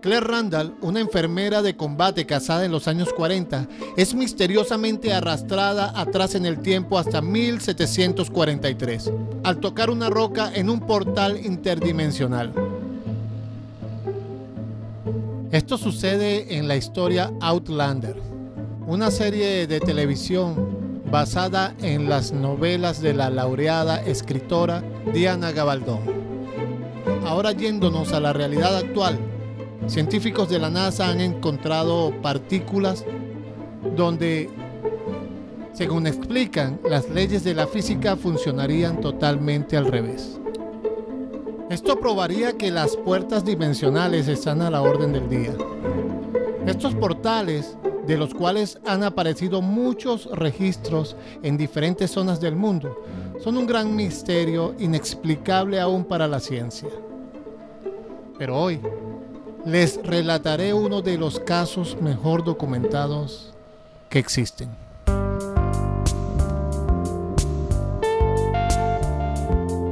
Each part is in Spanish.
Claire Randall, una enfermera de combate casada en los años 40, es misteriosamente arrastrada atrás en el tiempo hasta 1743, al tocar una roca en un portal interdimensional. Esto sucede en la historia Outlander, una serie de televisión basada en las novelas de la laureada escritora Diana Gabaldón. Ahora yéndonos a la realidad actual, Científicos de la NASA han encontrado partículas donde, según explican, las leyes de la física funcionarían totalmente al revés. Esto probaría que las puertas dimensionales están a la orden del día. Estos portales, de los cuales han aparecido muchos registros en diferentes zonas del mundo, son un gran misterio inexplicable aún para la ciencia. Pero hoy, les relataré uno de los casos mejor documentados que existen.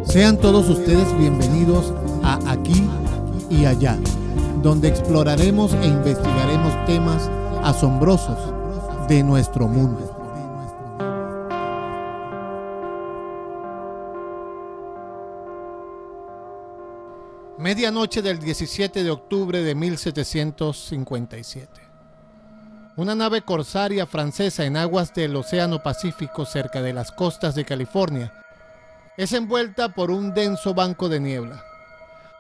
Sean todos ustedes bienvenidos a Aquí y Allá, donde exploraremos e investigaremos temas asombrosos de nuestro mundo. Medianoche del 17 de octubre de 1757. Una nave corsaria francesa en aguas del Océano Pacífico cerca de las costas de California es envuelta por un denso banco de niebla.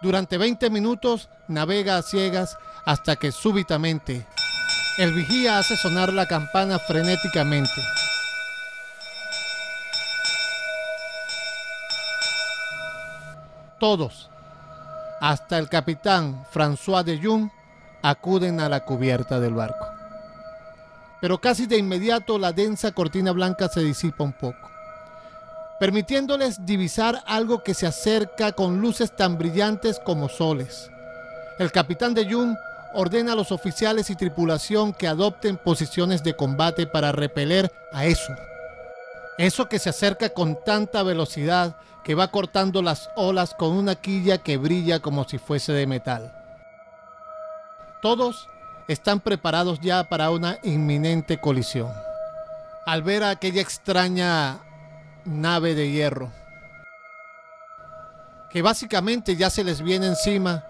Durante 20 minutos navega a ciegas hasta que súbitamente el vigía hace sonar la campana frenéticamente. Todos, hasta el capitán François de Jung acuden a la cubierta del barco. Pero casi de inmediato la densa cortina blanca se disipa un poco, permitiéndoles divisar algo que se acerca con luces tan brillantes como soles. El capitán de Jung ordena a los oficiales y tripulación que adopten posiciones de combate para repeler a eso. Eso que se acerca con tanta velocidad que va cortando las olas con una quilla que brilla como si fuese de metal. Todos están preparados ya para una inminente colisión. Al ver a aquella extraña nave de hierro, que básicamente ya se les viene encima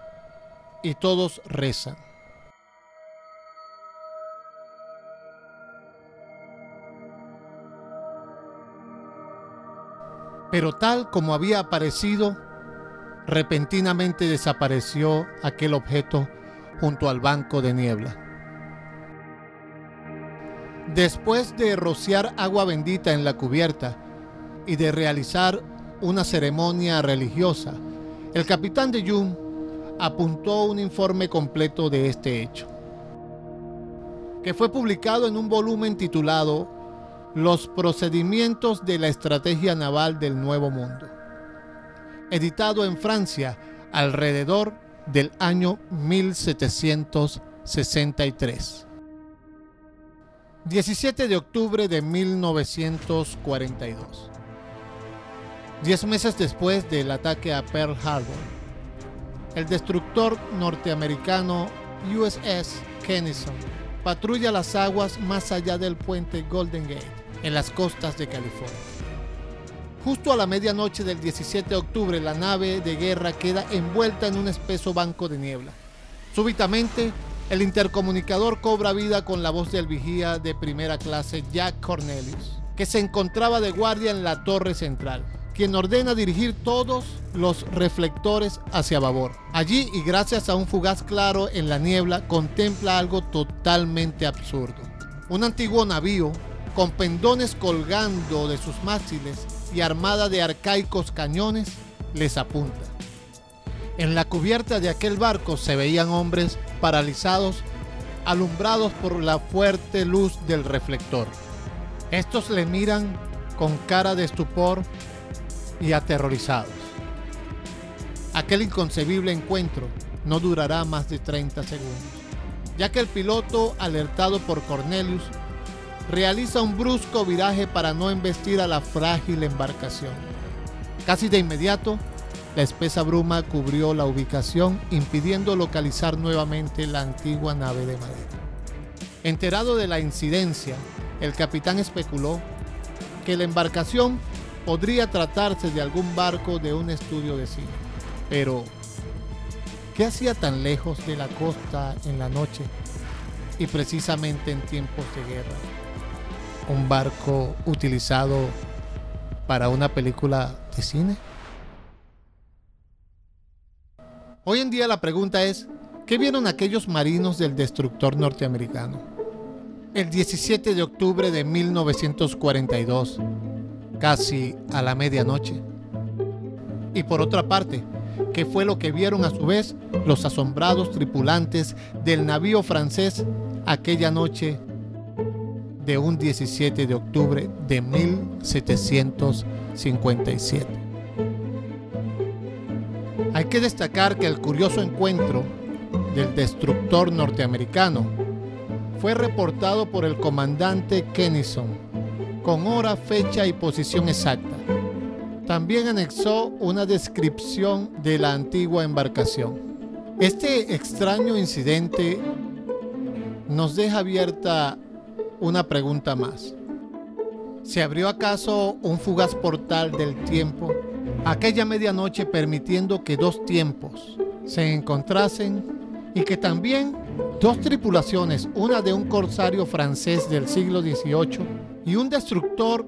y todos rezan. Pero tal como había aparecido, repentinamente desapareció aquel objeto junto al banco de niebla. Después de rociar agua bendita en la cubierta y de realizar una ceremonia religiosa, el capitán de Jung apuntó un informe completo de este hecho, que fue publicado en un volumen titulado los procedimientos de la estrategia naval del Nuevo Mundo, editado en Francia alrededor del año 1763. 17 de octubre de 1942. Diez meses después del ataque a Pearl Harbor, el destructor norteamericano USS Kennesaw patrulla las aguas más allá del puente Golden Gate en las costas de California. Justo a la medianoche del 17 de octubre, la nave de guerra queda envuelta en un espeso banco de niebla. Súbitamente, el intercomunicador cobra vida con la voz del vigía de primera clase Jack Cornelius, que se encontraba de guardia en la torre central, quien ordena dirigir todos los reflectores hacia babor. Allí, y gracias a un fugaz claro en la niebla, contempla algo totalmente absurdo. Un antiguo navío con pendones colgando de sus mástiles y armada de arcaicos cañones, les apunta. En la cubierta de aquel barco se veían hombres paralizados, alumbrados por la fuerte luz del reflector. Estos le miran con cara de estupor y aterrorizados. Aquel inconcebible encuentro no durará más de 30 segundos, ya que el piloto, alertado por Cornelius, realiza un brusco viraje para no embestir a la frágil embarcación. Casi de inmediato, la espesa bruma cubrió la ubicación, impidiendo localizar nuevamente la antigua nave de madera. Enterado de la incidencia, el capitán especuló que la embarcación podría tratarse de algún barco de un estudio de cine. Pero, ¿qué hacía tan lejos de la costa en la noche y precisamente en tiempos de guerra? ¿Un barco utilizado para una película de cine? Hoy en día la pregunta es, ¿qué vieron aquellos marinos del destructor norteamericano? El 17 de octubre de 1942, casi a la medianoche. Y por otra parte, ¿qué fue lo que vieron a su vez los asombrados tripulantes del navío francés aquella noche de un 17 de octubre de 1757? Hay que destacar que el curioso encuentro del destructor norteamericano fue reportado por el comandante Kennison con hora, fecha y posición exacta. También anexó una descripción de la antigua embarcación. Este extraño incidente nos deja abierta una pregunta más. ¿Se abrió acaso un fugaz portal del tiempo aquella medianoche permitiendo que dos tiempos se encontrasen y que también dos tripulaciones, una de un corsario francés del siglo XVIII y un destructor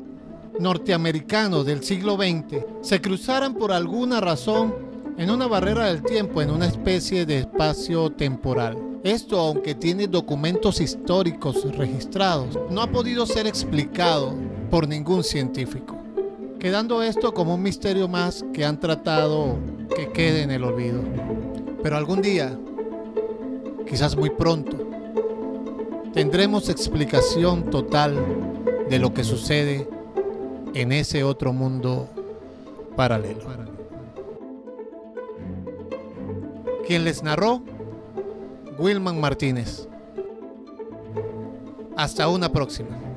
norteamericano del siglo XX, se cruzaran por alguna razón en una barrera del tiempo, en una especie de espacio temporal. Esto, aunque tiene documentos históricos registrados, no ha podido ser explicado por ningún científico quedando esto como un misterio más que han tratado que quede en el olvido. Pero algún día, quizás muy pronto, tendremos explicación total de lo que sucede en ese otro mundo paralelo. Quien les narró, Wilman Martínez. Hasta una próxima.